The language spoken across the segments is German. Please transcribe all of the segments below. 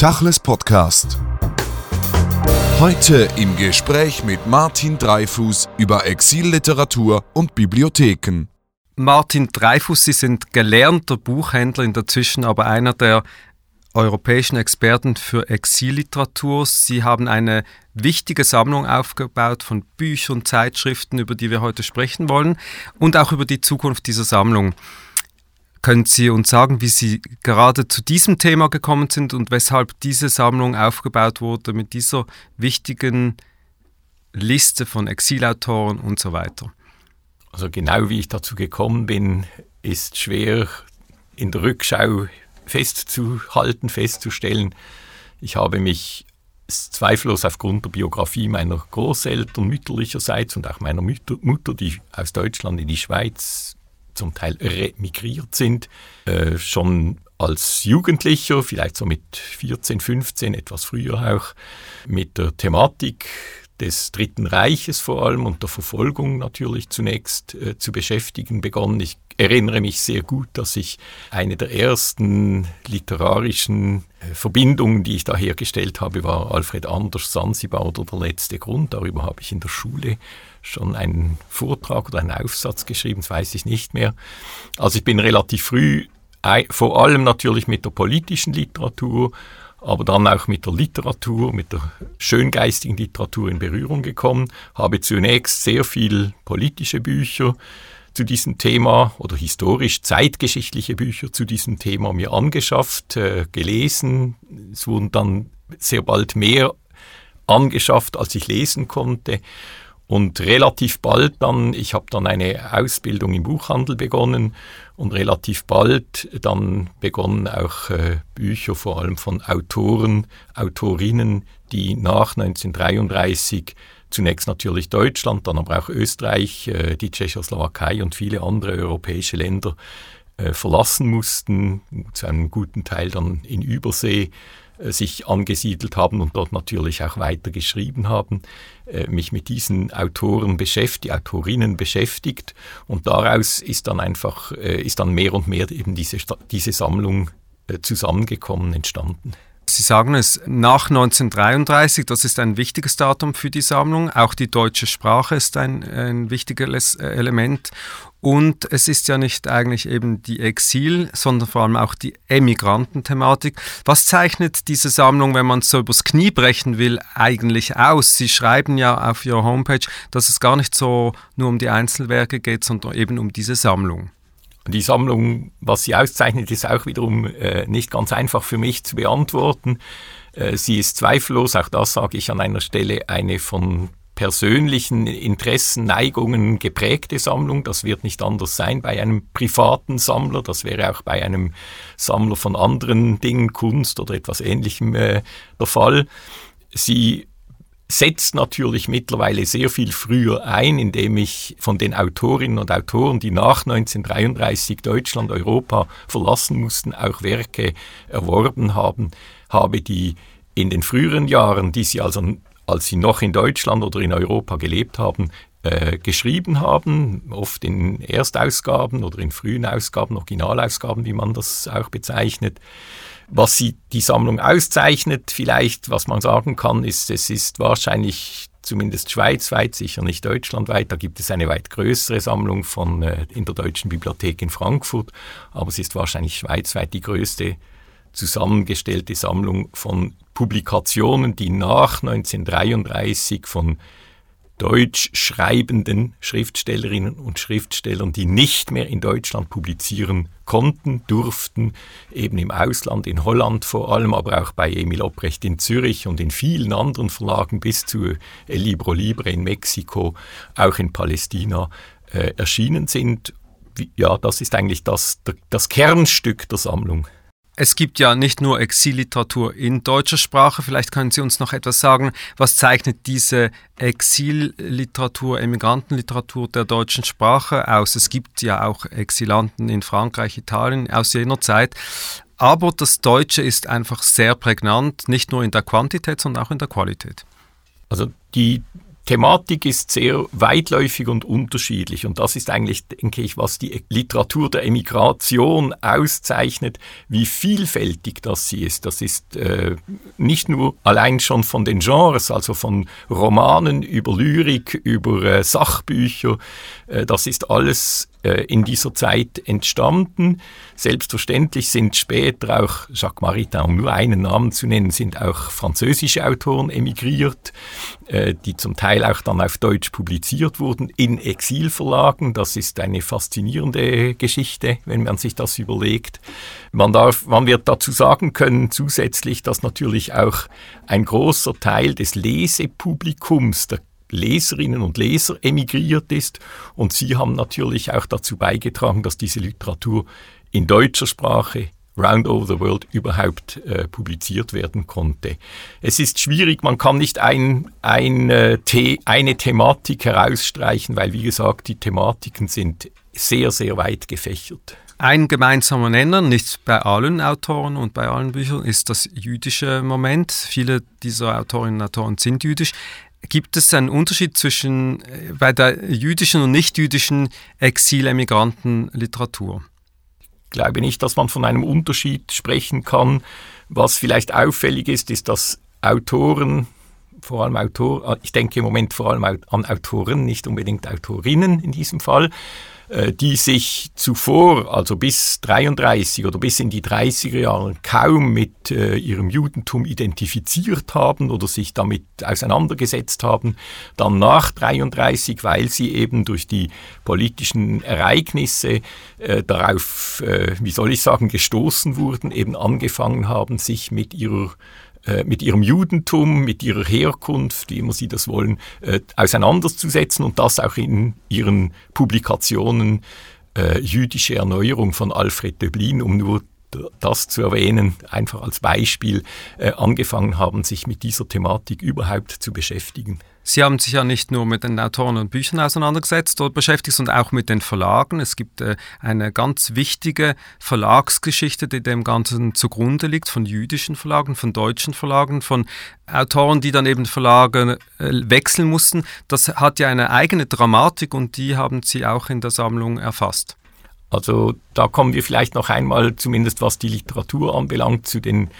Tachles Podcast. Heute im Gespräch mit Martin Dreifuß über Exilliteratur und Bibliotheken. Martin Dreifuß, Sie sind gelernter Buchhändler, in der Zwischen aber einer der europäischen Experten für Exilliteratur. Sie haben eine wichtige Sammlung aufgebaut von Büchern, Zeitschriften, über die wir heute sprechen wollen und auch über die Zukunft dieser Sammlung. Können Sie uns sagen, wie Sie gerade zu diesem Thema gekommen sind und weshalb diese Sammlung aufgebaut wurde mit dieser wichtigen Liste von Exilautoren und so weiter? Also genau wie ich dazu gekommen bin, ist schwer in der Rückschau festzuhalten, festzustellen. Ich habe mich zweifellos aufgrund der Biografie meiner Großeltern mütterlicherseits und auch meiner Mutter, die aus Deutschland in die Schweiz zum Teil remigriert sind, äh, schon als Jugendlicher, vielleicht so mit 14, 15, etwas früher auch, mit der Thematik des Dritten Reiches vor allem und der Verfolgung natürlich zunächst äh, zu beschäftigen begonnen. Ich erinnere mich sehr gut, dass ich eine der ersten literarischen äh, Verbindungen, die ich da hergestellt habe, war Alfred Anders Sansibar oder der letzte Grund. Darüber habe ich in der Schule schon einen Vortrag oder einen Aufsatz geschrieben, das weiß ich nicht mehr. Also ich bin relativ früh vor allem natürlich mit der politischen Literatur aber dann auch mit der Literatur, mit der schöngeistigen Literatur in Berührung gekommen, habe zunächst sehr viel politische Bücher zu diesem Thema oder historisch zeitgeschichtliche Bücher zu diesem Thema mir angeschafft, äh, gelesen. Es wurden dann sehr bald mehr angeschafft, als ich lesen konnte. Und relativ bald dann, ich habe dann eine Ausbildung im Buchhandel begonnen und relativ bald dann begonnen auch äh, Bücher vor allem von Autoren, Autorinnen, die nach 1933 zunächst natürlich Deutschland, dann aber auch Österreich, äh, die Tschechoslowakei und viele andere europäische Länder äh, verlassen mussten, zu einem guten Teil dann in Übersee äh, sich angesiedelt haben und dort natürlich auch weiter geschrieben haben, mich mit diesen Autoren beschäftigt, Autorinnen beschäftigt und daraus ist dann einfach, ist dann mehr und mehr eben diese, diese Sammlung zusammengekommen, entstanden. Sie sagen es nach 1933, das ist ein wichtiges Datum für die Sammlung. Auch die deutsche Sprache ist ein, ein wichtiges Element. Und es ist ja nicht eigentlich eben die Exil, sondern vor allem auch die Emigrantenthematik. Was zeichnet diese Sammlung, wenn man es so übers Knie brechen will, eigentlich aus? Sie schreiben ja auf Ihrer Homepage, dass es gar nicht so nur um die Einzelwerke geht, sondern eben um diese Sammlung. Die Sammlung, was sie auszeichnet, ist auch wiederum äh, nicht ganz einfach für mich zu beantworten. Äh, sie ist zweifellos, auch das sage ich an einer Stelle, eine von persönlichen Interessen, Neigungen geprägte Sammlung. Das wird nicht anders sein bei einem privaten Sammler. Das wäre auch bei einem Sammler von anderen Dingen, Kunst oder etwas Ähnlichem äh, der Fall. Sie setzt natürlich mittlerweile sehr viel früher ein, indem ich von den Autorinnen und Autoren, die nach 1933 Deutschland, Europa verlassen mussten, auch Werke erworben haben, habe, die in den früheren Jahren, die sie also als sie noch in Deutschland oder in Europa gelebt haben, äh, geschrieben haben, oft in Erstausgaben oder in frühen Ausgaben, Originalausgaben, wie man das auch bezeichnet. Was sie die Sammlung auszeichnet, vielleicht, was man sagen kann, ist, es ist wahrscheinlich zumindest schweizweit, sicher nicht deutschlandweit. Da gibt es eine weit größere Sammlung von, äh, in der Deutschen Bibliothek in Frankfurt, aber es ist wahrscheinlich schweizweit die größte zusammengestellte Sammlung von Publikationen, die nach 1933 von deutsch schreibenden Schriftstellerinnen und Schriftstellern, die nicht mehr in Deutschland publizieren konnten, durften, eben im Ausland, in Holland vor allem, aber auch bei Emil Obrecht in Zürich und in vielen anderen Verlagen bis zu El Libro Libre in Mexiko, auch in Palästina äh, erschienen sind. Ja, das ist eigentlich das, das Kernstück der Sammlung. Es gibt ja nicht nur Exilliteratur in deutscher Sprache. Vielleicht können Sie uns noch etwas sagen. Was zeichnet diese Exilliteratur, Emigrantenliteratur der deutschen Sprache aus? Es gibt ja auch Exilanten in Frankreich, Italien aus jener Zeit. Aber das Deutsche ist einfach sehr prägnant, nicht nur in der Quantität, sondern auch in der Qualität. Also die Thematik ist sehr weitläufig und unterschiedlich und das ist eigentlich, denke ich, was die Literatur der Emigration auszeichnet, wie vielfältig das sie ist. Das ist äh, nicht nur allein schon von den Genres, also von Romanen über Lyrik, über äh, Sachbücher, äh, das ist alles äh, in dieser Zeit entstanden. Selbstverständlich sind später auch Jacques Maritain, um nur einen Namen zu nennen, sind auch französische Autoren emigriert, äh, die zum Teil auch dann auf Deutsch publiziert wurden in Exilverlagen. Das ist eine faszinierende Geschichte, wenn man sich das überlegt. Man, darf, man wird dazu sagen können, zusätzlich, dass natürlich auch ein großer Teil des Lesepublikums, der Leserinnen und Leser emigriert ist. Und sie haben natürlich auch dazu beigetragen, dass diese Literatur in deutscher Sprache round over the world überhaupt äh, publiziert werden konnte. Es ist schwierig, man kann nicht ein, ein, äh, The eine Thematik herausstreichen, weil wie gesagt, die Thematiken sind sehr, sehr weit gefächert. Ein gemeinsamer Nenner, nicht bei allen Autoren und bei allen Büchern, ist das jüdische Moment. Viele dieser Autorinnen und Autoren sind jüdisch. Gibt es einen Unterschied zwischen äh, bei der jüdischen und nicht-jüdischen Exilemigrantenliteratur? Ich glaube nicht, dass man von einem Unterschied sprechen kann. Was vielleicht auffällig ist, ist, dass Autoren, vor allem Autor, ich denke im Moment vor allem an Autoren, nicht unbedingt Autorinnen in diesem Fall, die sich zuvor, also bis 33 oder bis in die 30er Jahre, kaum mit äh, ihrem Judentum identifiziert haben oder sich damit auseinandergesetzt haben, dann nach 33, weil sie eben durch die politischen Ereignisse äh, darauf, äh, wie soll ich sagen, gestoßen wurden, eben angefangen haben, sich mit ihrer äh, mit ihrem Judentum, mit ihrer Herkunft, wie immer sie das wollen, äh, auseinanderzusetzen und das auch in ihren Publikationen äh, Jüdische Erneuerung von Alfred Döblin, um nur das zu erwähnen, einfach als Beispiel, äh, angefangen haben, sich mit dieser Thematik überhaupt zu beschäftigen. Sie haben sich ja nicht nur mit den Autoren und Büchern auseinandergesetzt oder beschäftigt, sondern auch mit den Verlagen. Es gibt äh, eine ganz wichtige Verlagsgeschichte, die dem Ganzen zugrunde liegt, von jüdischen Verlagen, von deutschen Verlagen, von Autoren, die dann eben Verlage äh, wechseln mussten. Das hat ja eine eigene Dramatik und die haben Sie auch in der Sammlung erfasst. Also da kommen wir vielleicht noch einmal, zumindest was die Literatur anbelangt, zu den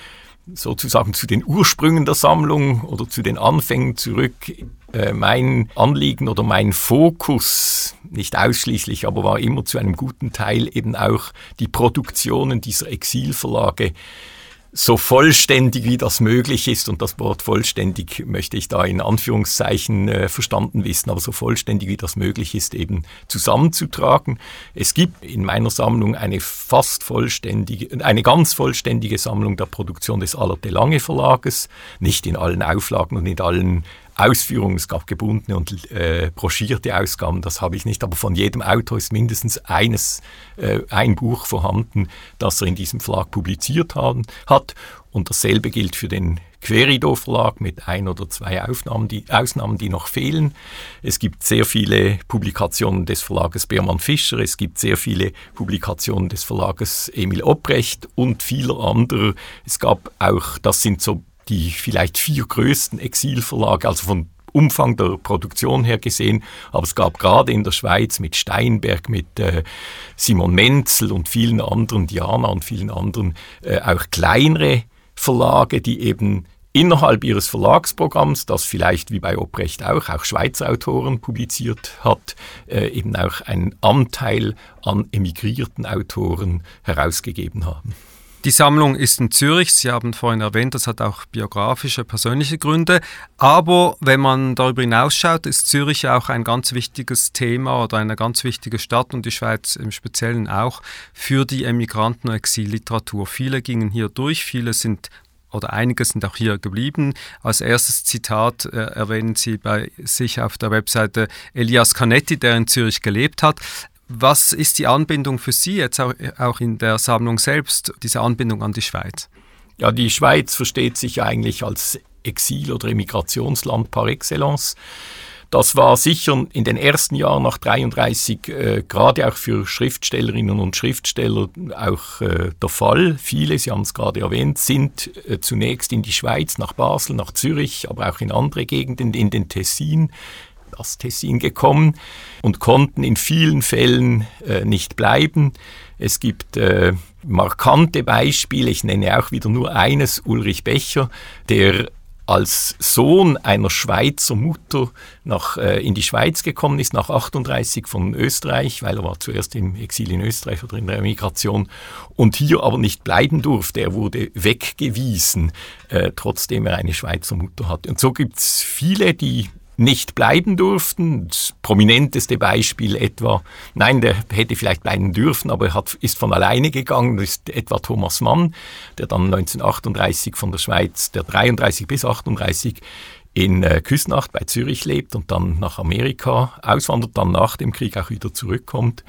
sozusagen zu den Ursprüngen der Sammlung oder zu den Anfängen zurück. Äh, mein Anliegen oder mein Fokus, nicht ausschließlich, aber war immer zu einem guten Teil eben auch die Produktionen dieser Exilverlage so vollständig wie das möglich ist, und das Wort vollständig möchte ich da in Anführungszeichen äh, verstanden wissen, aber so vollständig wie das möglich ist, eben zusammenzutragen. Es gibt in meiner Sammlung eine fast vollständige, eine ganz vollständige Sammlung der Produktion des Allerte Lange Verlages, nicht in allen Auflagen und in allen Ausführungen, es gab gebundene und äh, broschierte Ausgaben, das habe ich nicht, aber von jedem Autor ist mindestens eines, äh, ein Buch vorhanden, das er in diesem Verlag publiziert haben, hat. Und dasselbe gilt für den Querido Verlag mit ein oder zwei Aufnahmen, die, Ausnahmen, die noch fehlen. Es gibt sehr viele Publikationen des Verlages Beermann Fischer, es gibt sehr viele Publikationen des Verlages Emil Obrecht und vieler anderer. Es gab auch, das sind so die vielleicht vier größten Exilverlage, also von Umfang der Produktion her gesehen, aber es gab gerade in der Schweiz mit Steinberg, mit äh, Simon Menzel und vielen anderen, Diana und vielen anderen, äh, auch kleinere Verlage, die eben innerhalb ihres Verlagsprogramms, das vielleicht wie bei Obrecht auch, auch Schweizer Autoren publiziert hat, äh, eben auch einen Anteil an emigrierten Autoren herausgegeben haben. Die Sammlung ist in Zürich. Sie haben vorhin erwähnt, das hat auch biografische, persönliche Gründe. Aber wenn man darüber hinausschaut, ist Zürich auch ein ganz wichtiges Thema oder eine ganz wichtige Stadt und die Schweiz im Speziellen auch für die Emigranten- und Exilliteratur. Viele gingen hier durch, viele sind oder einige sind auch hier geblieben. Als erstes Zitat äh, erwähnen Sie bei sich auf der Webseite Elias Canetti, der in Zürich gelebt hat. Was ist die Anbindung für Sie jetzt auch in der Sammlung selbst, diese Anbindung an die Schweiz? Ja, die Schweiz versteht sich eigentlich als Exil- oder Emigrationsland par excellence. Das war sicher in den ersten Jahren nach 33 äh, gerade auch für Schriftstellerinnen und Schriftsteller auch äh, der Fall. Viele, Sie haben es gerade erwähnt, sind äh, zunächst in die Schweiz, nach Basel, nach Zürich, aber auch in andere Gegenden, in den Tessin, das Tessin gekommen und konnten in vielen Fällen äh, nicht bleiben. Es gibt äh, markante Beispiele, ich nenne auch wieder nur eines, Ulrich Becher, der als Sohn einer Schweizer Mutter nach, äh, in die Schweiz gekommen ist, nach 38 von Österreich, weil er war zuerst im Exil in Österreich oder in der Emigration und hier aber nicht bleiben durfte. Er wurde weggewiesen, äh, trotzdem er eine Schweizer Mutter hatte. Und so gibt es viele, die nicht bleiben durften. Das prominenteste Beispiel etwa, nein, der hätte vielleicht bleiben dürfen, aber er hat, ist von alleine gegangen, das ist etwa Thomas Mann, der dann 1938 von der Schweiz, der 33 bis 38 in äh, Küsnacht bei Zürich lebt und dann nach Amerika auswandert, dann nach dem Krieg auch wieder zurückkommt.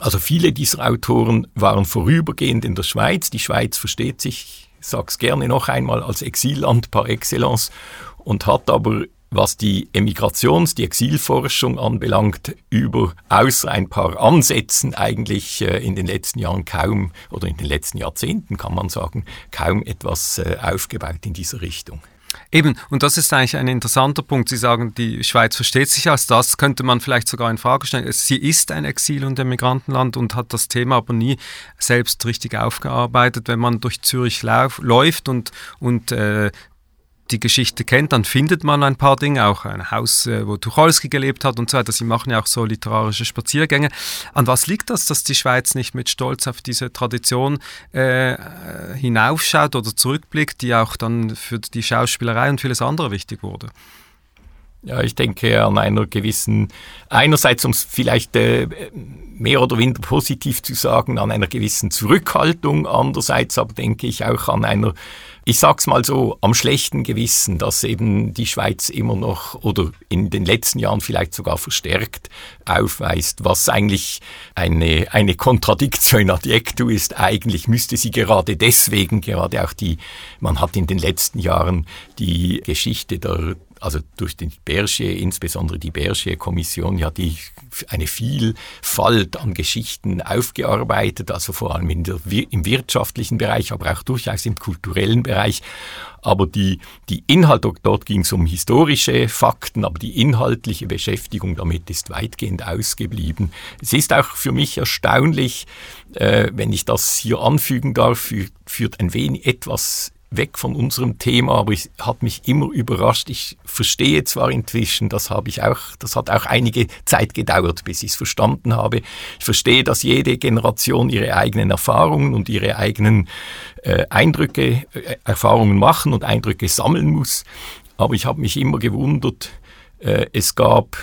Also viele dieser Autoren waren vorübergehend in der Schweiz. Die Schweiz versteht sich, ich sage es gerne noch einmal, als Exilland par excellence und hat aber was die Emigrations-, die Exilforschung anbelangt, über außer ein paar Ansätzen eigentlich äh, in den letzten Jahren kaum oder in den letzten Jahrzehnten kann man sagen, kaum etwas äh, aufgebaut in dieser Richtung. Eben, und das ist eigentlich ein interessanter Punkt. Sie sagen, die Schweiz versteht sich als das, könnte man vielleicht sogar in Frage stellen. Sie ist ein Exil- und Emigrantenland und hat das Thema aber nie selbst richtig aufgearbeitet. Wenn man durch Zürich lauf, läuft und, und äh, die Geschichte kennt, dann findet man ein paar Dinge, auch ein Haus, äh, wo Tucholsky gelebt hat und so weiter. Sie machen ja auch so literarische Spaziergänge. An was liegt das, dass die Schweiz nicht mit Stolz auf diese Tradition äh, hinaufschaut oder zurückblickt, die auch dann für die Schauspielerei und vieles andere wichtig wurde? Ja, ich denke an einer gewissen, einerseits um es vielleicht äh, mehr oder weniger positiv zu sagen, an einer gewissen Zurückhaltung, andererseits aber denke ich auch an einer ich sag's mal so, am schlechten Gewissen, dass eben die Schweiz immer noch oder in den letzten Jahren vielleicht sogar verstärkt aufweist, was eigentlich eine, eine Kontradiktion adjectu ist. Eigentlich müsste sie gerade deswegen, gerade auch die, man hat in den letzten Jahren die Geschichte der also durch den Bergier, insbesondere die Bergier-Kommission, ja die eine Vielfalt an Geschichten aufgearbeitet, also vor allem in der, im wirtschaftlichen Bereich, aber auch durchaus im kulturellen Bereich. Aber die, die Inhalt, dort ging es um historische Fakten, aber die inhaltliche Beschäftigung damit ist weitgehend ausgeblieben. Es ist auch für mich erstaunlich, äh, wenn ich das hier anfügen darf, führt ein wenig etwas weg von unserem Thema, aber es hat mich immer überrascht. Ich verstehe zwar inzwischen, das habe ich auch, das hat auch einige Zeit gedauert, bis ich es verstanden habe. Ich verstehe, dass jede Generation ihre eigenen Erfahrungen und ihre eigenen äh, Eindrücke, äh, Erfahrungen machen und Eindrücke sammeln muss. Aber ich habe mich immer gewundert, äh, es gab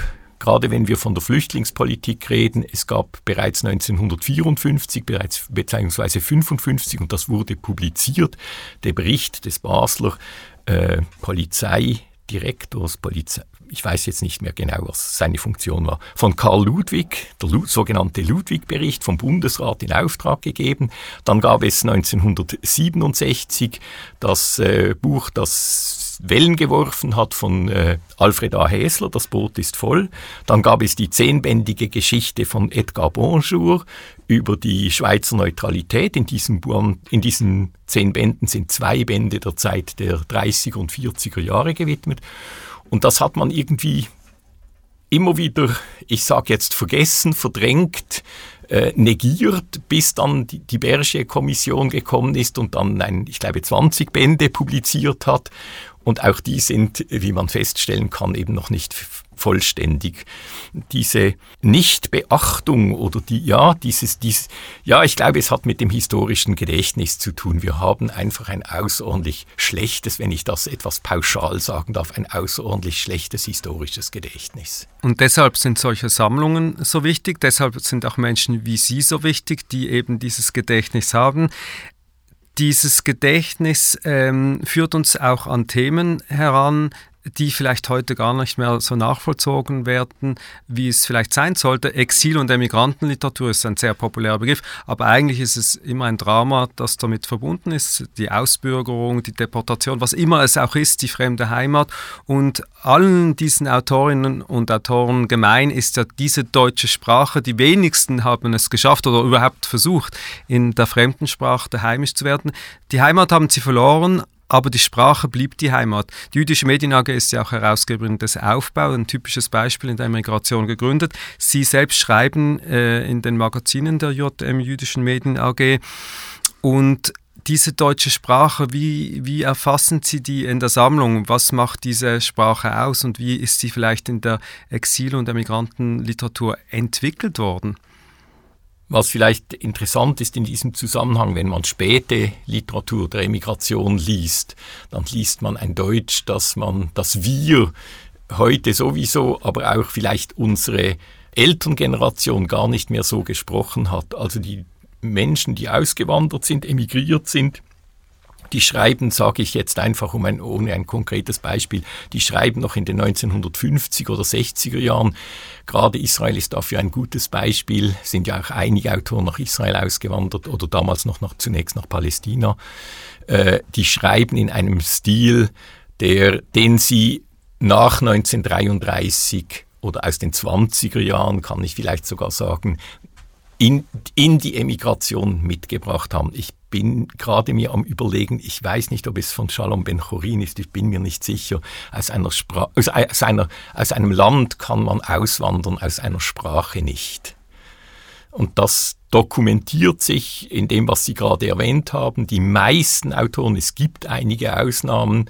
gerade wenn wir von der Flüchtlingspolitik reden, es gab bereits 1954, bereits beziehungsweise 55 und das wurde publiziert, der Bericht des Basler äh, Polizeidirektors, Polizei, ich weiß jetzt nicht mehr genau, was seine Funktion war, von Karl Ludwig, der Lu sogenannte Ludwig-Bericht vom Bundesrat in Auftrag gegeben. Dann gab es 1967 das äh, Buch, das Wellen geworfen hat von äh, Alfred A. Häsler, das Boot ist voll. Dann gab es die zehnbändige Geschichte von Edgar Bonjour über die Schweizer Neutralität. In, diesem, in diesen zehn Bänden sind zwei Bände der Zeit der 30er und 40er Jahre gewidmet. Und das hat man irgendwie immer wieder, ich sage jetzt vergessen, verdrängt, äh, negiert, bis dann die, die Berger-Kommission gekommen ist und dann ein, ich glaube, 20 Bände publiziert hat. Und auch die sind, wie man feststellen kann, eben noch nicht vollständig. Diese Nichtbeachtung oder die, ja, dieses, dieses, ja, ich glaube, es hat mit dem historischen Gedächtnis zu tun. Wir haben einfach ein außerordentlich schlechtes, wenn ich das etwas pauschal sagen darf, ein außerordentlich schlechtes historisches Gedächtnis. Und deshalb sind solche Sammlungen so wichtig, deshalb sind auch Menschen wie Sie so wichtig, die eben dieses Gedächtnis haben. Dieses Gedächtnis ähm, führt uns auch an Themen heran, die vielleicht heute gar nicht mehr so nachvollzogen werden, wie es vielleicht sein sollte. Exil- und Emigrantenliteratur ist ein sehr populärer Begriff, aber eigentlich ist es immer ein Drama, das damit verbunden ist. Die Ausbürgerung, die Deportation, was immer es auch ist, die fremde Heimat. Und allen diesen Autorinnen und Autoren gemein ist ja diese deutsche Sprache. Die wenigsten haben es geschafft oder überhaupt versucht, in der Fremdensprache heimisch zu werden. Die Heimat haben sie verloren, aber die Sprache blieb die Heimat. Die Jüdische Medien AG ist ja auch Herausgeberin des Aufbau, ein typisches Beispiel in der Migration gegründet. Sie selbst schreiben äh, in den Magazinen der JM Jüdischen Medien AG und diese deutsche Sprache, wie, wie erfassen Sie die in der Sammlung? Was macht diese Sprache aus und wie ist sie vielleicht in der Exil- und Emigrantenliteratur entwickelt worden? Was vielleicht interessant ist in diesem Zusammenhang, wenn man späte Literatur der Emigration liest, dann liest man ein Deutsch, dass man, dass wir heute sowieso, aber auch vielleicht unsere Elterngeneration gar nicht mehr so gesprochen hat. Also die Menschen, die ausgewandert sind, emigriert sind, die schreiben, sage ich jetzt einfach um ein, ohne ein konkretes Beispiel, die schreiben noch in den 1950er oder 60er Jahren. Gerade Israel ist dafür ein gutes Beispiel, sind ja auch einige Autoren nach Israel ausgewandert oder damals noch nach, zunächst nach Palästina. Äh, die schreiben in einem Stil, der, den sie nach 1933 oder aus den 20er Jahren, kann ich vielleicht sogar sagen, in, in die Emigration mitgebracht haben. Ich bin gerade mir am Überlegen, ich weiß nicht, ob es von Shalom Ben Chorin ist, ich bin mir nicht sicher. Aus, einer Spra aus, aus, einer, aus einem Land kann man auswandern, aus einer Sprache nicht. Und das dokumentiert sich in dem, was Sie gerade erwähnt haben. Die meisten Autoren, es gibt einige Ausnahmen,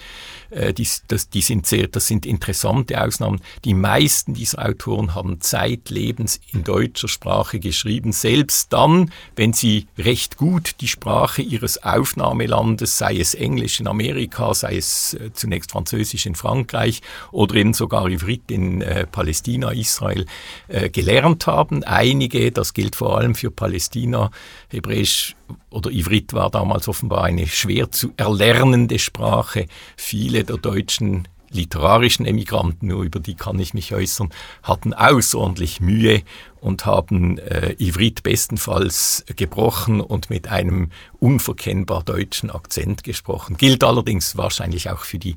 äh, die, das, die sind sehr, das sind interessante Ausnahmen. Die meisten dieser Autoren haben zeitlebens in deutscher Sprache geschrieben, selbst dann, wenn sie recht gut die Sprache ihres Aufnahmelandes, sei es Englisch in Amerika, sei es äh, zunächst Französisch in Frankreich oder eben sogar Ivrit in äh, Palästina, Israel, äh, gelernt haben. Einige, das gilt vor allem für Palästina, Hebräisch oder Ivrit war damals offenbar eine schwer zu erlernende Sprache. Viele der deutschen literarischen Emigranten, nur über die kann ich mich äußern, hatten außerordentlich Mühe und haben äh, Ivrit bestenfalls gebrochen und mit einem unverkennbar deutschen Akzent gesprochen. Gilt allerdings wahrscheinlich auch für die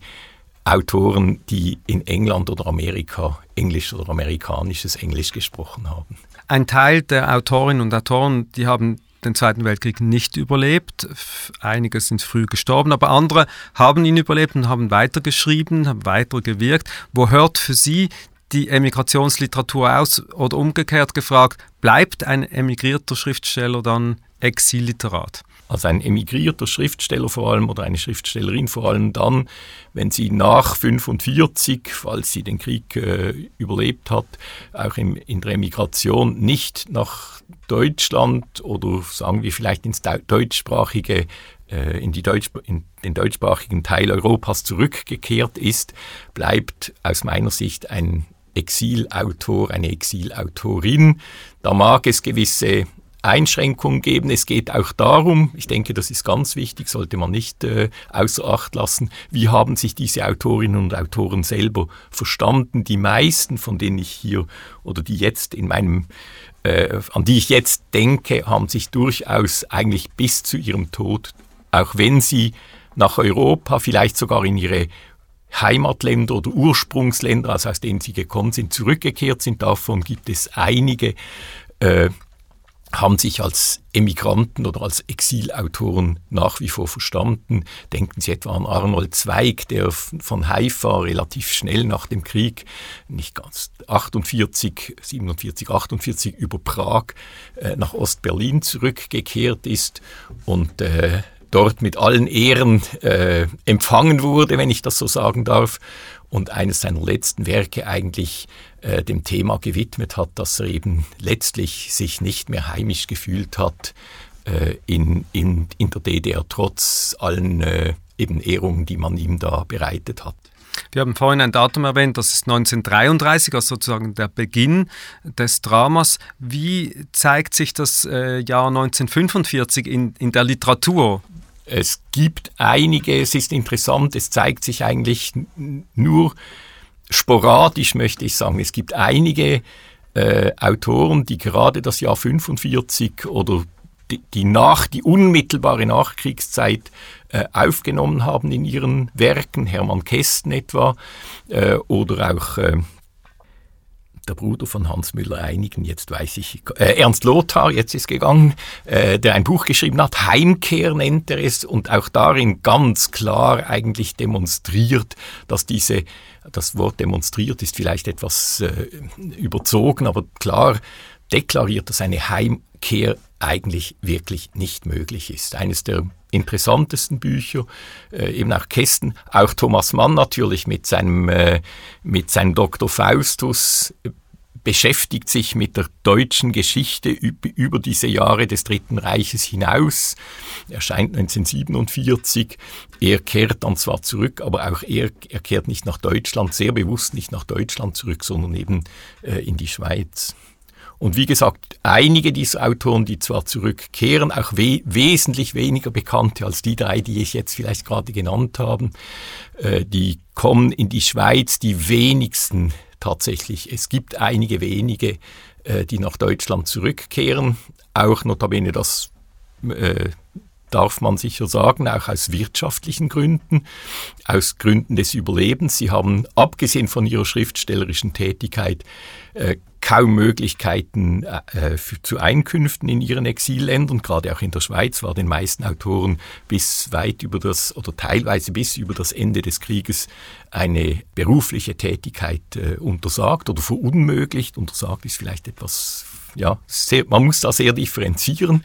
Autoren, die in England oder Amerika Englisch oder amerikanisches Englisch gesprochen haben. Ein Teil der Autorinnen und Autoren, die haben den Zweiten Weltkrieg nicht überlebt. Einige sind früh gestorben, aber andere haben ihn überlebt und haben weitergeschrieben, haben weitergewirkt. Wo hört für Sie die Emigrationsliteratur aus? Oder umgekehrt gefragt, bleibt ein emigrierter Schriftsteller dann Exilliterat? Also ein emigrierter Schriftsteller vor allem oder eine Schriftstellerin vor allem dann, wenn sie nach 45, falls sie den Krieg äh, überlebt hat, auch im, in der Emigration nicht nach Deutschland oder sagen wir vielleicht ins deutschsprachige äh, in, die Deutsch, in den deutschsprachigen Teil Europas zurückgekehrt ist, bleibt aus meiner Sicht ein Exilautor, eine Exilautorin. Da mag es gewisse Einschränkungen geben. Es geht auch darum, ich denke, das ist ganz wichtig, sollte man nicht äh, außer Acht lassen, wie haben sich diese Autorinnen und Autoren selber verstanden. Die meisten, von denen ich hier oder die jetzt in meinem, äh, an die ich jetzt denke, haben sich durchaus eigentlich bis zu ihrem Tod, auch wenn sie nach Europa, vielleicht sogar in ihre Heimatländer oder Ursprungsländer, also aus denen sie gekommen sind, zurückgekehrt sind. Davon gibt es einige. Äh, haben sich als Emigranten oder als Exilautoren nach wie vor verstanden. Denken Sie etwa an Arnold Zweig, der von Haifa relativ schnell nach dem Krieg, nicht ganz 48, 47, 48 über Prag äh, nach Ostberlin zurückgekehrt ist und äh, dort mit allen Ehren äh, empfangen wurde, wenn ich das so sagen darf, und eines seiner letzten Werke eigentlich äh, dem Thema gewidmet hat, dass er eben letztlich sich nicht mehr heimisch gefühlt hat äh, in, in, in der DDR, trotz allen äh, eben Ehrungen, die man ihm da bereitet hat. Wir haben vorhin ein Datum erwähnt, das ist 1933, also sozusagen der Beginn des Dramas. Wie zeigt sich das äh, Jahr 1945 in, in der Literatur? Es gibt einige, es ist interessant, es zeigt sich eigentlich nur sporadisch, möchte ich sagen. Es gibt einige äh, Autoren, die gerade das Jahr 45 oder die, nach die unmittelbare Nachkriegszeit äh, aufgenommen haben in ihren Werken, Hermann Kästen etwa, äh, oder auch äh, der Bruder von Hans Müller einigen, jetzt weiß ich, äh, Ernst Lothar, jetzt ist gegangen, äh, der ein Buch geschrieben hat, Heimkehr nennt er es, und auch darin ganz klar eigentlich demonstriert, dass diese, das Wort demonstriert ist vielleicht etwas äh, überzogen, aber klar deklariert, dass eine Heimkehr eigentlich wirklich nicht möglich ist. Eines der interessantesten Bücher, äh, eben auch Kästen, auch Thomas Mann natürlich mit seinem, äh, mit seinem Dr. Faustus äh, beschäftigt sich mit der deutschen Geschichte über diese Jahre des Dritten Reiches hinaus. erscheint 1947. Er kehrt dann zwar zurück, aber auch er, er kehrt nicht nach Deutschland, sehr bewusst nicht nach Deutschland zurück, sondern eben äh, in die Schweiz. Und wie gesagt, einige dieser Autoren, die zwar zurückkehren, auch we wesentlich weniger bekannte als die drei, die ich jetzt vielleicht gerade genannt habe, äh, die kommen in die Schweiz, die wenigsten tatsächlich. Es gibt einige wenige, äh, die nach Deutschland zurückkehren, auch notabene das äh, darf man sicher sagen, auch aus wirtschaftlichen Gründen, aus Gründen des Überlebens. Sie haben, abgesehen von ihrer schriftstellerischen Tätigkeit, äh, kaum Möglichkeiten äh, äh, für, zu Einkünften in ihren Exilländern. Gerade auch in der Schweiz war den meisten Autoren bis weit über das oder teilweise bis über das Ende des Krieges eine berufliche Tätigkeit äh, untersagt oder verunmöglicht. Untersagt ist vielleicht etwas, ja, sehr, man muss da sehr differenzieren.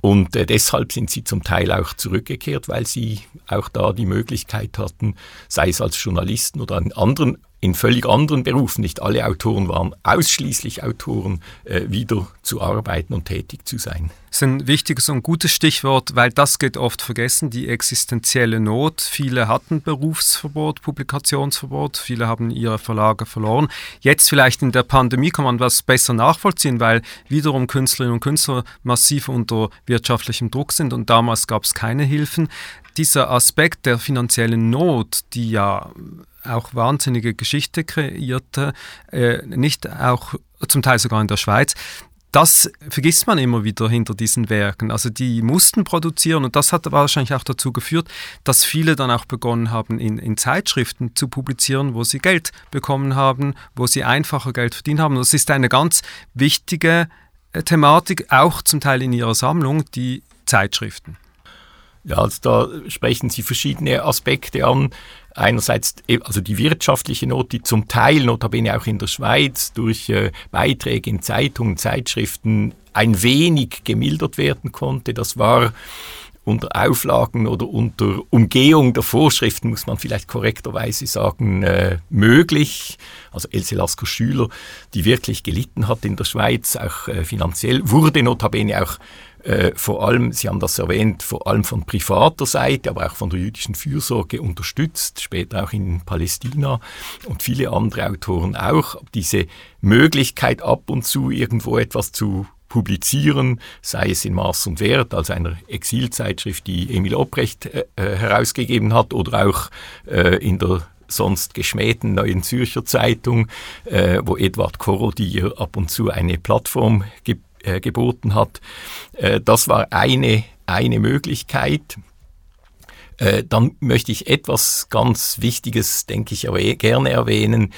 Und äh, deshalb sind sie zum Teil auch zurückgekehrt, weil sie auch da die Möglichkeit hatten, sei es als Journalisten oder an anderen in völlig anderen Berufen, nicht alle Autoren waren ausschließlich Autoren, äh, wieder zu arbeiten und tätig zu sein. Das ist ein wichtiges und gutes Stichwort, weil das geht oft vergessen, die existenzielle Not. Viele hatten Berufsverbot, Publikationsverbot, viele haben ihre Verlage verloren. Jetzt vielleicht in der Pandemie kann man was besser nachvollziehen, weil wiederum Künstlerinnen und Künstler massiv unter wirtschaftlichem Druck sind und damals gab es keine Hilfen. Dieser Aspekt der finanziellen Not, die ja auch wahnsinnige Geschichte kreierte, äh, nicht auch zum Teil sogar in der Schweiz. Das vergisst man immer wieder hinter diesen Werken. Also die mussten produzieren und das hat wahrscheinlich auch dazu geführt, dass viele dann auch begonnen haben, in, in Zeitschriften zu publizieren, wo sie Geld bekommen haben, wo sie einfacher Geld verdient haben. Das ist eine ganz wichtige äh, Thematik, auch zum Teil in ihrer Sammlung, die Zeitschriften. Ja, also da sprechen Sie verschiedene Aspekte an einerseits also die wirtschaftliche Not, die zum Teil notabene auch in der Schweiz durch äh, Beiträge in Zeitungen, Zeitschriften ein wenig gemildert werden konnte. Das war unter Auflagen oder unter Umgehung der Vorschriften, muss man vielleicht korrekterweise sagen, äh, möglich. Also Else Lasker Schüler, die wirklich gelitten hat in der Schweiz, auch äh, finanziell, wurde notabene auch äh, vor allem, Sie haben das erwähnt, vor allem von privater Seite, aber auch von der jüdischen Fürsorge unterstützt, später auch in Palästina und viele andere Autoren auch. Diese Möglichkeit ab und zu irgendwo etwas zu publizieren, sei es in Maß und Wert, also einer Exilzeitschrift, die Emil Obrecht äh, äh, herausgegeben hat, oder auch äh, in der sonst geschmähten Neuen Zürcher Zeitung, äh, wo Edward Korodier ab und zu eine Plattform gibt äh, geboten hat. Äh, das war eine, eine Möglichkeit. Äh, dann möchte ich etwas ganz Wichtiges, denke ich, erwäh gerne erwähnen.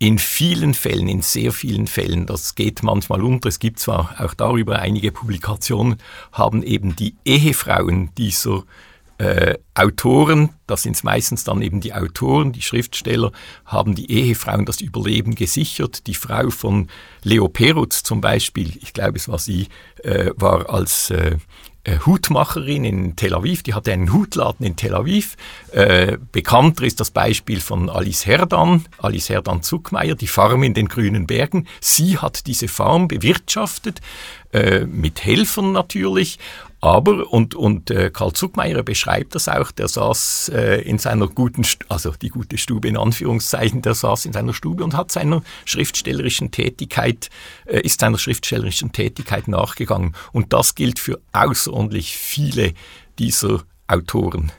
In vielen Fällen, in sehr vielen Fällen, das geht manchmal unter, es gibt zwar auch darüber einige Publikationen, haben eben die Ehefrauen dieser äh, Autoren, das sind meistens dann eben die Autoren, die Schriftsteller, haben die Ehefrauen das Überleben gesichert. Die Frau von Leo Perutz zum Beispiel, ich glaube es war sie, äh, war als äh, äh, Hutmacherin in Tel Aviv, die hatte einen Hutladen in Tel Aviv. Äh, bekannter ist das Beispiel von Alice Herdan, Alice Herdan Zuckmeier, die Farm in den Grünen Bergen. Sie hat diese Farm bewirtschaftet, äh, mit Helfern natürlich, aber, und, und äh, Karl Zuckmeier beschreibt das auch, der saß äh, in seiner guten, also die gute Stube in Anführungszeichen, der saß in seiner Stube und hat seiner schriftstellerischen Tätigkeit, äh, ist seiner schriftstellerischen Tätigkeit nachgegangen. Und das gilt für außerordentlich viele dieser Autoren.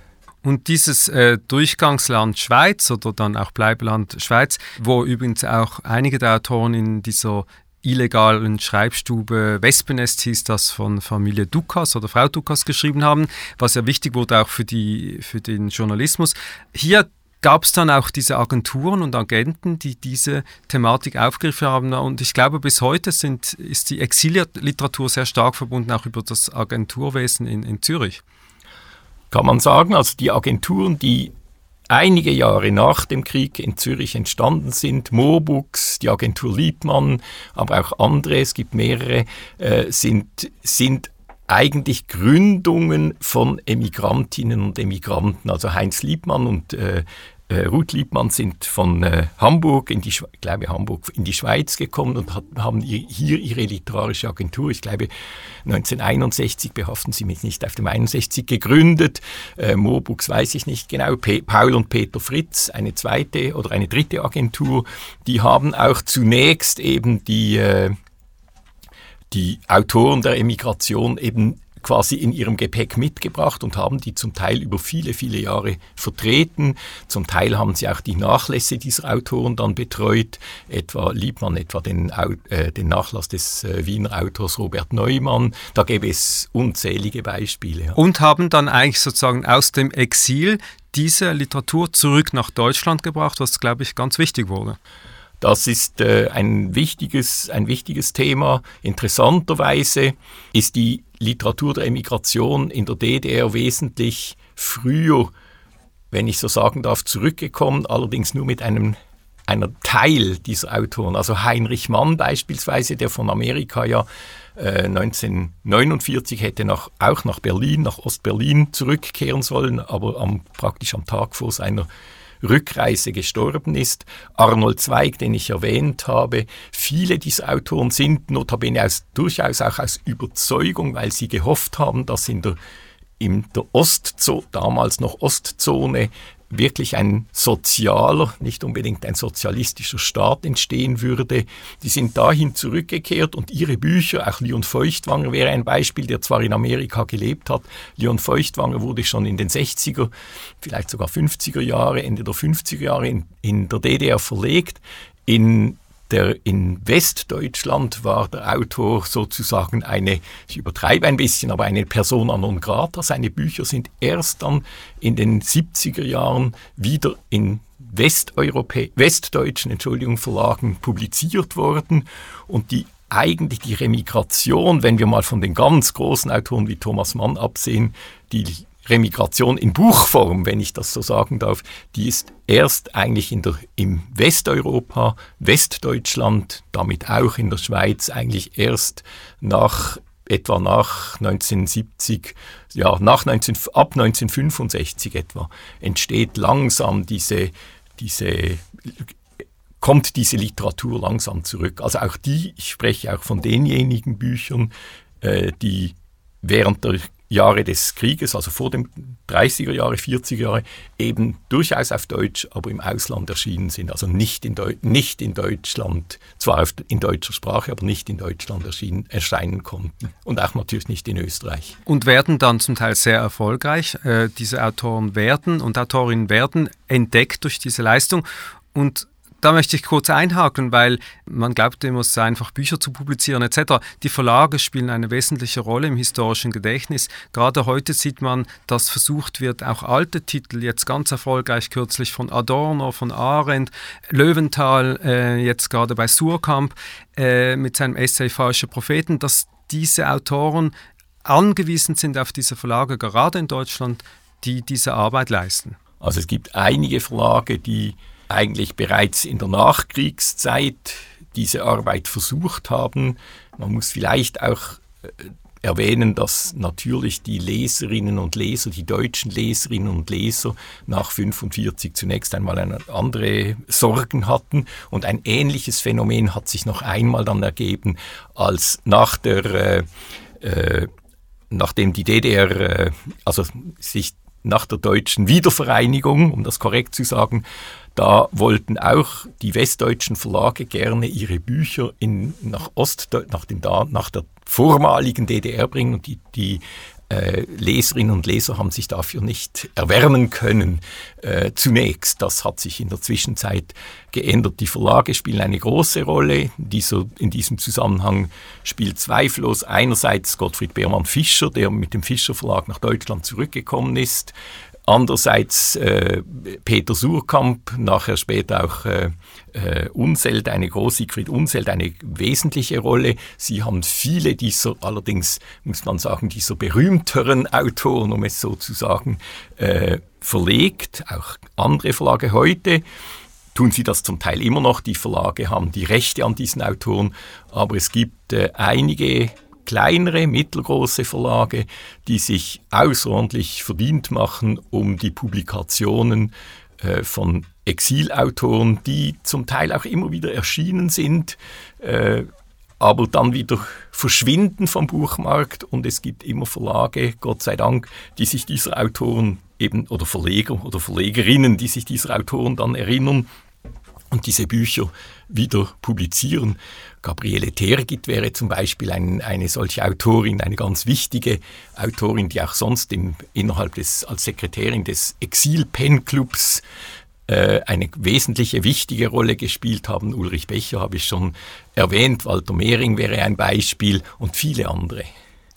Und dieses äh, Durchgangsland Schweiz oder dann auch Bleibeland Schweiz, wo übrigens auch einige der Autoren in dieser illegalen Schreibstube Wespennest hieß das von Familie Dukas oder Frau Dukas geschrieben haben, was ja wichtig wurde auch für, die, für den Journalismus. Hier gab es dann auch diese Agenturen und Agenten, die diese Thematik aufgegriffen haben. Und ich glaube, bis heute sind, ist die Exilliteratur sehr stark verbunden, auch über das Agenturwesen in, in Zürich. Kann man sagen, also die Agenturen, die einige Jahre nach dem Krieg in Zürich entstanden sind. Moorbooks, die Agentur Liebmann, aber auch andere, es gibt mehrere, äh, sind, sind eigentlich Gründungen von Emigrantinnen und Emigranten. Also Heinz Liebmann und äh, äh, Ruth Liebmann sind von äh, Hamburg in die, ich glaube Hamburg in die Schweiz gekommen und hat, haben hier ihre literarische Agentur, ich glaube 1961, behaften Sie mich nicht, auf dem 61 gegründet. Äh, Moorbooks weiß ich nicht genau. Pe Paul und Peter Fritz, eine zweite oder eine dritte Agentur, die haben auch zunächst eben die äh, die Autoren der Emigration eben quasi in ihrem Gepäck mitgebracht und haben die zum Teil über viele, viele Jahre vertreten. Zum Teil haben sie auch die Nachlässe dieser Autoren dann betreut, etwa Liebmann, etwa den, äh, den Nachlass des äh, Wiener Autors Robert Neumann. Da gäbe es unzählige Beispiele. Ja. Und haben dann eigentlich sozusagen aus dem Exil diese Literatur zurück nach Deutschland gebracht, was, glaube ich, ganz wichtig wurde. Das ist äh, ein, wichtiges, ein wichtiges Thema. Interessanterweise ist die Literatur der Emigration in der DDR wesentlich früher, wenn ich so sagen darf, zurückgekommen, allerdings nur mit einem einer Teil dieser Autoren. Also Heinrich Mann beispielsweise, der von Amerika ja äh, 1949 hätte nach, auch nach Berlin, nach Ostberlin zurückkehren sollen, aber am, praktisch am Tag vor seiner Rückreise gestorben ist. Arnold Zweig, den ich erwähnt habe. Viele dieser Autoren sind notabene aus, durchaus auch aus Überzeugung, weil sie gehofft haben, dass in der in der Ostzone, damals noch Ostzone, wirklich ein sozialer, nicht unbedingt ein sozialistischer Staat entstehen würde. Die sind dahin zurückgekehrt und ihre Bücher, auch Leon Feuchtwanger wäre ein Beispiel, der zwar in Amerika gelebt hat. Leon Feuchtwanger wurde schon in den 60er, vielleicht sogar 50er Jahre, Ende der 50er Jahre in, in der DDR verlegt. In der in Westdeutschland war der Autor sozusagen eine, ich übertreibe ein bisschen, aber eine Persona non grata. Seine Bücher sind erst dann in den 70er Jahren wieder in Westeuropä westdeutschen Entschuldigung, Verlagen publiziert worden und die eigentlich die Remigration, wenn wir mal von den ganz großen Autoren wie Thomas Mann absehen, die Remigration in Buchform, wenn ich das so sagen darf, die ist erst eigentlich in der, im Westeuropa, Westdeutschland, damit auch in der Schweiz, eigentlich erst nach etwa nach 1970, ja, nach 19, ab 1965 etwa, entsteht langsam diese, diese, kommt diese Literatur langsam zurück. Also auch die, ich spreche auch von denjenigen Büchern, äh, die während der Jahre des Krieges, also vor dem 30er Jahre, 40er Jahre, eben durchaus auf Deutsch, aber im Ausland erschienen sind. Also nicht in, Deu nicht in Deutschland, zwar in deutscher Sprache, aber nicht in Deutschland erschienen, erscheinen konnten. Und auch natürlich nicht in Österreich. Und werden dann zum Teil sehr erfolgreich. Äh, diese Autoren werden und Autorinnen werden entdeckt durch diese Leistung. Und da möchte ich kurz einhaken, weil man glaubt immer, es sei einfach Bücher zu publizieren etc. Die Verlage spielen eine wesentliche Rolle im historischen Gedächtnis. Gerade heute sieht man, dass versucht wird, auch alte Titel, jetzt ganz erfolgreich kürzlich von Adorno, von Arendt, Löwenthal, äh, jetzt gerade bei Surkamp äh, mit seinem Essay Falsche Propheten, dass diese Autoren angewiesen sind auf diese Verlage, gerade in Deutschland, die diese Arbeit leisten. Also es gibt einige Verlage, die eigentlich bereits in der Nachkriegszeit diese Arbeit versucht haben. Man muss vielleicht auch äh, erwähnen, dass natürlich die Leserinnen und Leser, die deutschen Leserinnen und Leser nach 45 zunächst einmal eine andere Sorgen hatten und ein ähnliches Phänomen hat sich noch einmal dann ergeben, als nach der äh, äh nachdem die DDR äh, also sich nach der deutschen Wiedervereinigung, um das korrekt zu sagen, da wollten auch die westdeutschen Verlage gerne ihre Bücher in, nach, Ost, nach, dem, nach der vormaligen DDR bringen und die, die äh, Leserinnen und Leser haben sich dafür nicht erwärmen können. Äh, zunächst, das hat sich in der Zwischenzeit geändert. Die Verlage spielen eine große Rolle. Dieser, in diesem Zusammenhang spielt zweifellos einerseits Gottfried Beermann Fischer, der mit dem Fischer Verlag nach Deutschland zurückgekommen ist, Andererseits äh, Peter Surkamp, nachher später auch äh, äh, Unselt, eine große Siegfried Unselt, eine wesentliche Rolle. Sie haben viele dieser, allerdings muss man sagen, dieser berühmteren Autoren, um es so zu sagen, äh, verlegt. Auch andere Verlage heute tun sie das zum Teil immer noch. Die Verlage haben die Rechte an diesen Autoren, aber es gibt äh, einige kleinere, mittelgroße Verlage, die sich außerordentlich verdient machen um die Publikationen äh, von Exilautoren, die zum Teil auch immer wieder erschienen sind, äh, aber dann wieder verschwinden vom Buchmarkt. Und es gibt immer Verlage, Gott sei Dank, die sich dieser Autoren eben oder Verleger oder Verlegerinnen, die sich dieser Autoren dann erinnern und diese Bücher wieder publizieren. Gabriele Tergit wäre zum Beispiel ein, eine solche Autorin, eine ganz wichtige Autorin, die auch sonst im, innerhalb des, als Sekretärin des Exil-Pen-Clubs äh, eine wesentliche, wichtige Rolle gespielt haben. Ulrich Becher habe ich schon erwähnt, Walter Mehring wäre ein Beispiel und viele andere.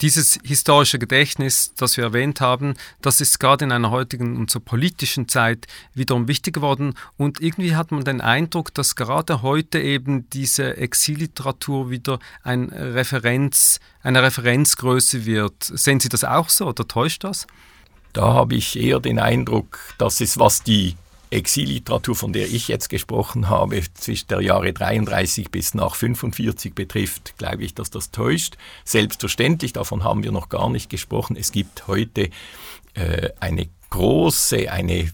Dieses historische Gedächtnis, das wir erwähnt haben, das ist gerade in einer heutigen und so politischen Zeit wiederum wichtig geworden. Und irgendwie hat man den Eindruck, dass gerade heute eben diese Exilliteratur wieder ein Referenz, eine Referenzgröße wird. Sehen Sie das auch so oder täuscht das? Da habe ich eher den Eindruck, dass es, was die Exilliteratur, von der ich jetzt gesprochen habe, zwischen der Jahre 33 bis nach 45 betrifft, glaube ich, dass das täuscht. Selbstverständlich, davon haben wir noch gar nicht gesprochen. Es gibt heute äh, eine große, eine,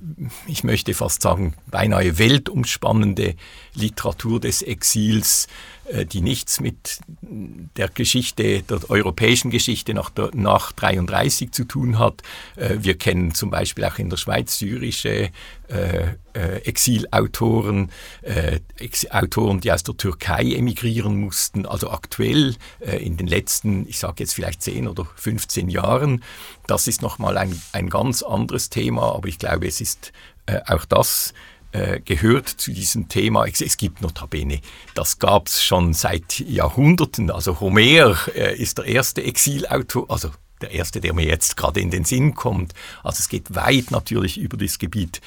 ich möchte fast sagen, beinahe weltumspannende Literatur des Exils, äh, die nichts mit der Geschichte, der europäischen Geschichte nach, der, nach 33 zu tun hat. Äh, wir kennen zum Beispiel auch in der Schweiz syrische äh, Exilautoren, Autoren, die aus der Türkei emigrieren mussten, also aktuell in den letzten, ich sage jetzt vielleicht 10 oder 15 Jahren. Das ist nochmal ein, ein ganz anderes Thema, aber ich glaube, es ist auch das äh, gehört zu diesem Thema. Es gibt notabene, das gab es schon seit Jahrhunderten. Also Homer äh, ist der erste Exilautor, also der erste, der mir jetzt gerade in den Sinn kommt. Also es geht weit natürlich über das Gebiet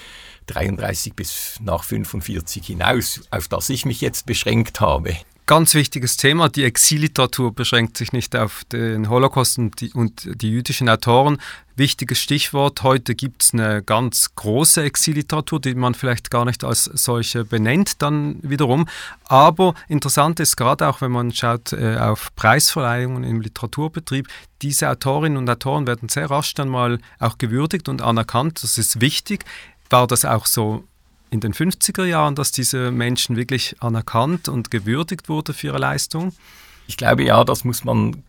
33 bis nach 45 hinaus, auf das ich mich jetzt beschränkt habe. Ganz wichtiges Thema. Die Exilliteratur beschränkt sich nicht auf den Holocaust und die, und die jüdischen Autoren. Wichtiges Stichwort. Heute gibt es eine ganz große Exilliteratur, die man vielleicht gar nicht als solche benennt, dann wiederum. Aber interessant ist gerade auch, wenn man schaut äh, auf Preisverleihungen im Literaturbetrieb, diese Autorinnen und Autoren werden sehr rasch dann mal auch gewürdigt und anerkannt. Das ist wichtig. War das auch so in den 50er Jahren, dass diese Menschen wirklich anerkannt und gewürdigt wurde für ihre Leistung? Ich glaube ja, das muss man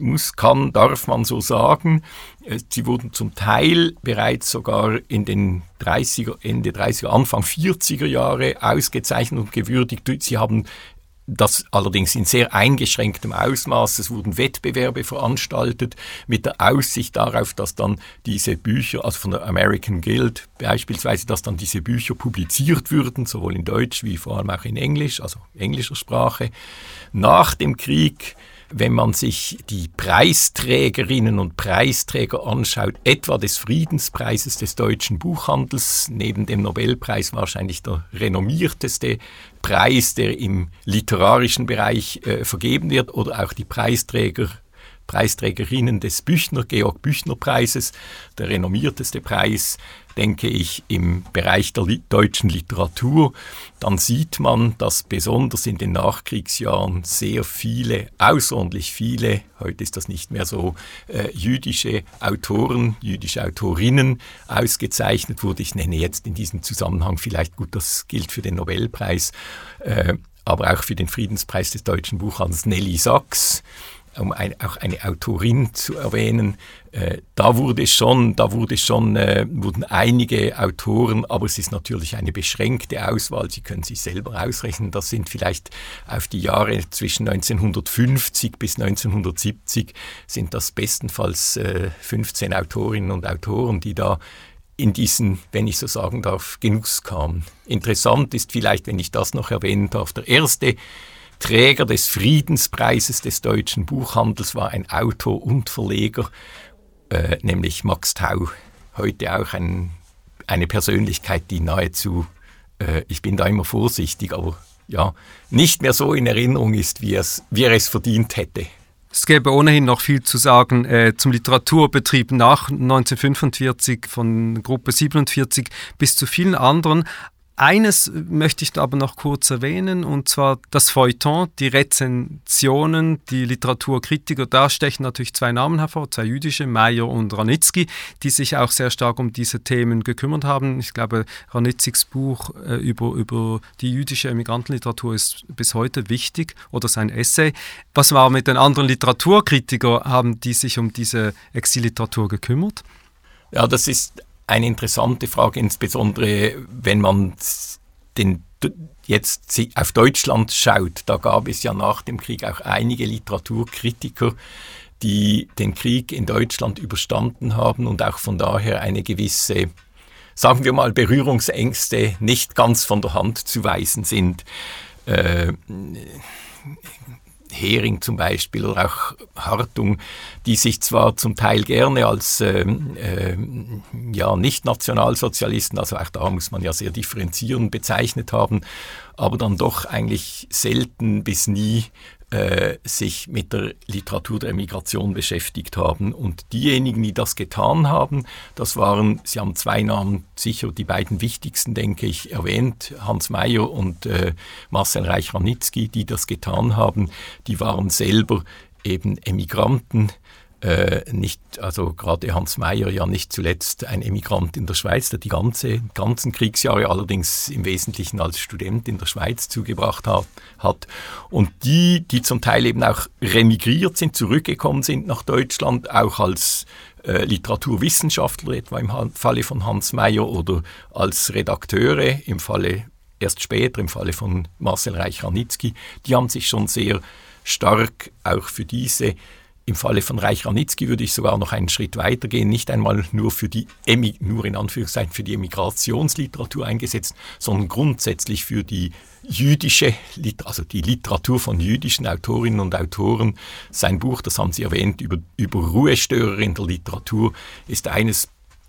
muss, kann, darf man so sagen. Äh, sie wurden zum Teil bereits sogar in den 30er, Ende 30er, Anfang 40er Jahre ausgezeichnet und gewürdigt. Sie haben das allerdings in sehr eingeschränktem Ausmaß. Es wurden Wettbewerbe veranstaltet mit der Aussicht darauf, dass dann diese Bücher, also von der American Guild beispielsweise, dass dann diese Bücher publiziert würden, sowohl in Deutsch wie vor allem auch in Englisch, also englischer Sprache. Nach dem Krieg wenn man sich die Preisträgerinnen und Preisträger anschaut, etwa des Friedenspreises des deutschen Buchhandels, neben dem Nobelpreis wahrscheinlich der renommierteste Preis, der im literarischen Bereich äh, vergeben wird, oder auch die Preisträger Preisträgerinnen des Büchner, Georg Büchner Preises, der renommierteste Preis, denke ich, im Bereich der deutschen Literatur, dann sieht man, dass besonders in den Nachkriegsjahren sehr viele, außerordentlich viele, heute ist das nicht mehr so, äh, jüdische Autoren, jüdische Autorinnen ausgezeichnet wurden. Ich nenne jetzt in diesem Zusammenhang vielleicht gut, das gilt für den Nobelpreis, äh, aber auch für den Friedenspreis des deutschen Buchhandels Nelly Sachs um ein, auch eine Autorin zu erwähnen, äh, da wurde schon, da wurde schon, äh, wurden einige Autoren, aber es ist natürlich eine beschränkte Auswahl. Sie können sich selber ausrechnen. Das sind vielleicht auf die Jahre zwischen 1950 bis 1970 sind das bestenfalls äh, 15 Autorinnen und Autoren, die da in diesen, wenn ich so sagen darf, Genuss kamen. Interessant ist vielleicht, wenn ich das noch erwähnen darf, der erste Träger des Friedenspreises des deutschen Buchhandels war ein Autor und Verleger, äh, nämlich Max Tau. Heute auch ein, eine Persönlichkeit, die nahezu, äh, ich bin da immer vorsichtig, aber ja, nicht mehr so in Erinnerung ist, wie, es, wie er es verdient hätte. Es gäbe ohnehin noch viel zu sagen äh, zum Literaturbetrieb nach 1945 von Gruppe 47 bis zu vielen anderen. Eines möchte ich aber noch kurz erwähnen, und zwar das Feuilleton, die Rezensionen, die Literaturkritiker. Da stechen natürlich zwei Namen hervor, zwei jüdische, Meyer und Ranitzky, die sich auch sehr stark um diese Themen gekümmert haben. Ich glaube, Ranitzkys Buch äh, über, über die jüdische Emigrantenliteratur ist bis heute wichtig oder sein Essay. Was war mit den anderen Literaturkritikern? Haben die sich um diese Exilliteratur gekümmert? Ja, das ist eine interessante Frage, insbesondere wenn man den, jetzt auf Deutschland schaut. Da gab es ja nach dem Krieg auch einige Literaturkritiker, die den Krieg in Deutschland überstanden haben und auch von daher eine gewisse, sagen wir mal, Berührungsängste nicht ganz von der Hand zu weisen sind. Äh, Hering zum Beispiel oder auch Hartung, die sich zwar zum Teil gerne als ähm, äh, ja, Nicht-Nationalsozialisten, also auch da muss man ja sehr differenzieren, bezeichnet haben, aber dann doch eigentlich selten bis nie äh, sich mit der Literatur der Migration beschäftigt haben. Und diejenigen, die das getan haben, das waren, Sie haben zwei Namen, sicher die beiden wichtigsten, denke ich, erwähnt, Hans Mayer und äh, Marcel Reich-Ranitzky, die das getan haben, die waren selber eben Emigranten, äh, nicht, also gerade Hans Mayer ja nicht zuletzt ein Emigrant in der Schweiz, der die ganze, ganzen Kriegsjahre allerdings im Wesentlichen als Student in der Schweiz zugebracht hat. Und die, die zum Teil eben auch remigriert sind, zurückgekommen sind nach Deutschland, auch als äh, Literaturwissenschaftler, etwa im Falle von Hans Mayer oder als Redakteure im Falle erst später im Falle von Marcel Reich-Ranitzky, die haben sich schon sehr stark auch für diese im Falle von Reich Ranitzky würde ich sogar noch einen Schritt weiter gehen, nicht einmal nur für die Emi, nur in Anführungszeichen für die Emigrationsliteratur eingesetzt, sondern grundsätzlich für die jüdische, also die Literatur von jüdischen Autorinnen und Autoren. Sein Buch, das haben Sie erwähnt, über, über Ruhestörer in der Literatur, ist eines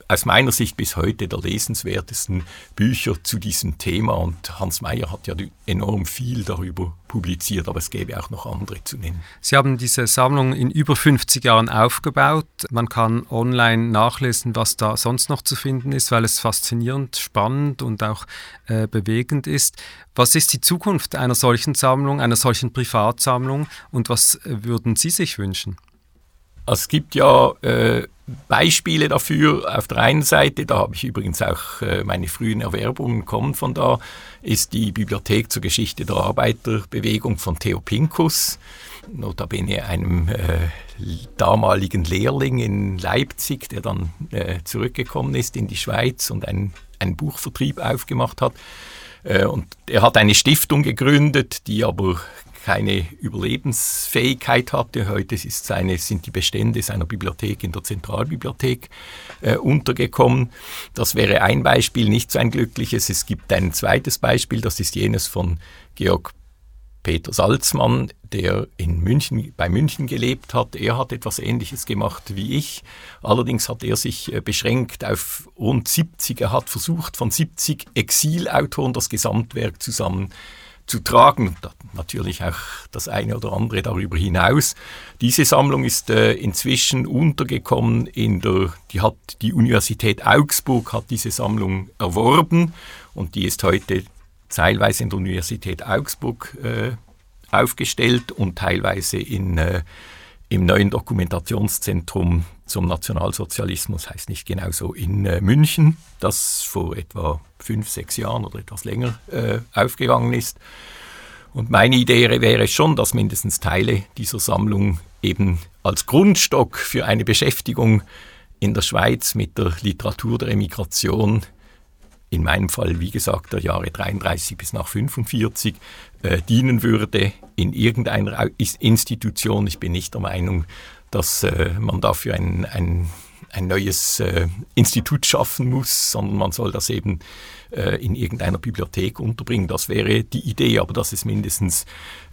aus meiner Sicht bis heute der lesenswertesten Bücher zu diesem Thema. Und Hans Mayer hat ja enorm viel darüber publiziert, aber es gäbe auch noch andere zu nennen. Sie haben diese Sammlung in über 50 Jahren aufgebaut. Man kann online nachlesen, was da sonst noch zu finden ist, weil es faszinierend, spannend und auch äh, bewegend ist. Was ist die Zukunft einer solchen Sammlung, einer solchen Privatsammlung und was würden Sie sich wünschen? Es gibt ja äh, Beispiele dafür. Auf der einen Seite, da habe ich übrigens auch äh, meine frühen Erwerbungen kommen von da, ist die Bibliothek zur Geschichte der Arbeiterbewegung von Theo Pinkus, notabene einem äh, damaligen Lehrling in Leipzig, der dann äh, zurückgekommen ist in die Schweiz und einen, einen Buchvertrieb aufgemacht hat. Äh, und er hat eine Stiftung gegründet, die aber keine Überlebensfähigkeit hatte. Heute seine, sind die Bestände seiner Bibliothek in der Zentralbibliothek äh, untergekommen. Das wäre ein Beispiel, nicht so ein glückliches. Es gibt ein zweites Beispiel, das ist jenes von Georg Peter Salzmann, der in München, bei München gelebt hat. Er hat etwas Ähnliches gemacht wie ich. Allerdings hat er sich äh, beschränkt auf rund 70. Er hat versucht, von 70 Exilautoren das Gesamtwerk zusammen zu tragen. Natürlich auch das eine oder andere darüber hinaus. Diese Sammlung ist äh, inzwischen untergekommen in der, die hat die Universität Augsburg hat diese Sammlung erworben und die ist heute teilweise in der Universität Augsburg äh, aufgestellt und teilweise in, äh, im neuen Dokumentationszentrum zum Nationalsozialismus, heißt nicht genau so, in äh, München, das vor etwa fünf, sechs Jahren oder etwas länger äh, aufgegangen ist. Und meine Idee wäre schon, dass mindestens Teile dieser Sammlung eben als Grundstock für eine Beschäftigung in der Schweiz mit der Literatur der Emigration, in meinem Fall, wie gesagt, der Jahre 33 bis nach 45, äh, dienen würde in irgendeiner Institution. Ich bin nicht der Meinung, dass äh, man dafür ein, ein, ein neues äh, Institut schaffen muss, sondern man soll das eben äh, in irgendeiner Bibliothek unterbringen. Das wäre die Idee, aber das ist mindestens,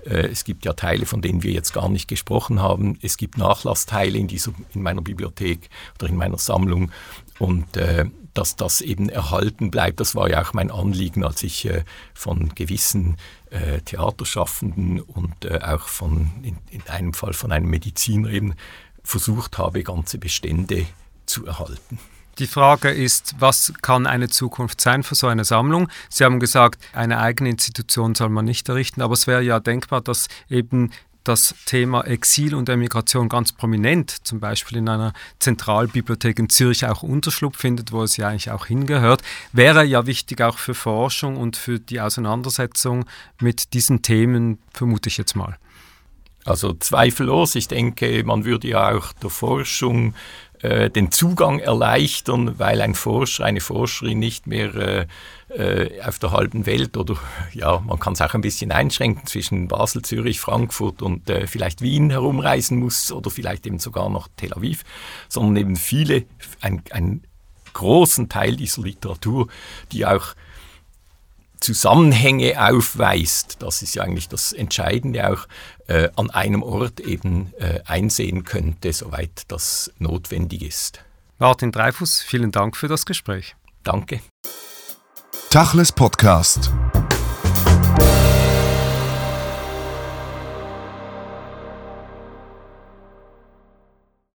äh, es gibt ja Teile, von denen wir jetzt gar nicht gesprochen haben. Es gibt Nachlassteile in, dieser, in meiner Bibliothek oder in meiner Sammlung und äh, dass das eben erhalten bleibt. Das war ja auch mein Anliegen, als ich äh, von gewissen äh, Theaterschaffenden und äh, auch von, in, in, einem Fall von einem Mediziner eben versucht habe, ganze Bestände zu erhalten. Die Frage ist, was kann eine Zukunft sein für so eine Sammlung? Sie haben gesagt, eine eigene Institution soll man nicht errichten, aber es wäre ja denkbar, dass eben das Thema Exil und Emigration ganz prominent, zum Beispiel in einer Zentralbibliothek in Zürich auch Unterschlupf findet, wo es ja eigentlich auch hingehört, wäre ja wichtig auch für Forschung und für die Auseinandersetzung mit diesen Themen, vermute ich jetzt mal. Also zweifellos, ich denke, man würde ja auch der Forschung äh, den Zugang erleichtern, weil ein Forscher, eine Forscherin nicht mehr äh, äh, auf der halben Welt oder ja, man kann es auch ein bisschen einschränken zwischen Basel, Zürich, Frankfurt und äh, vielleicht Wien herumreisen muss oder vielleicht eben sogar noch Tel Aviv, sondern eben viele, ein, einen großen Teil dieser Literatur, die auch Zusammenhänge aufweist, das ist ja eigentlich das Entscheidende auch, äh, an einem Ort eben äh, einsehen könnte, soweit das notwendig ist. Martin Dreifuss, vielen Dank für das Gespräch. Danke. Tachles Podcast.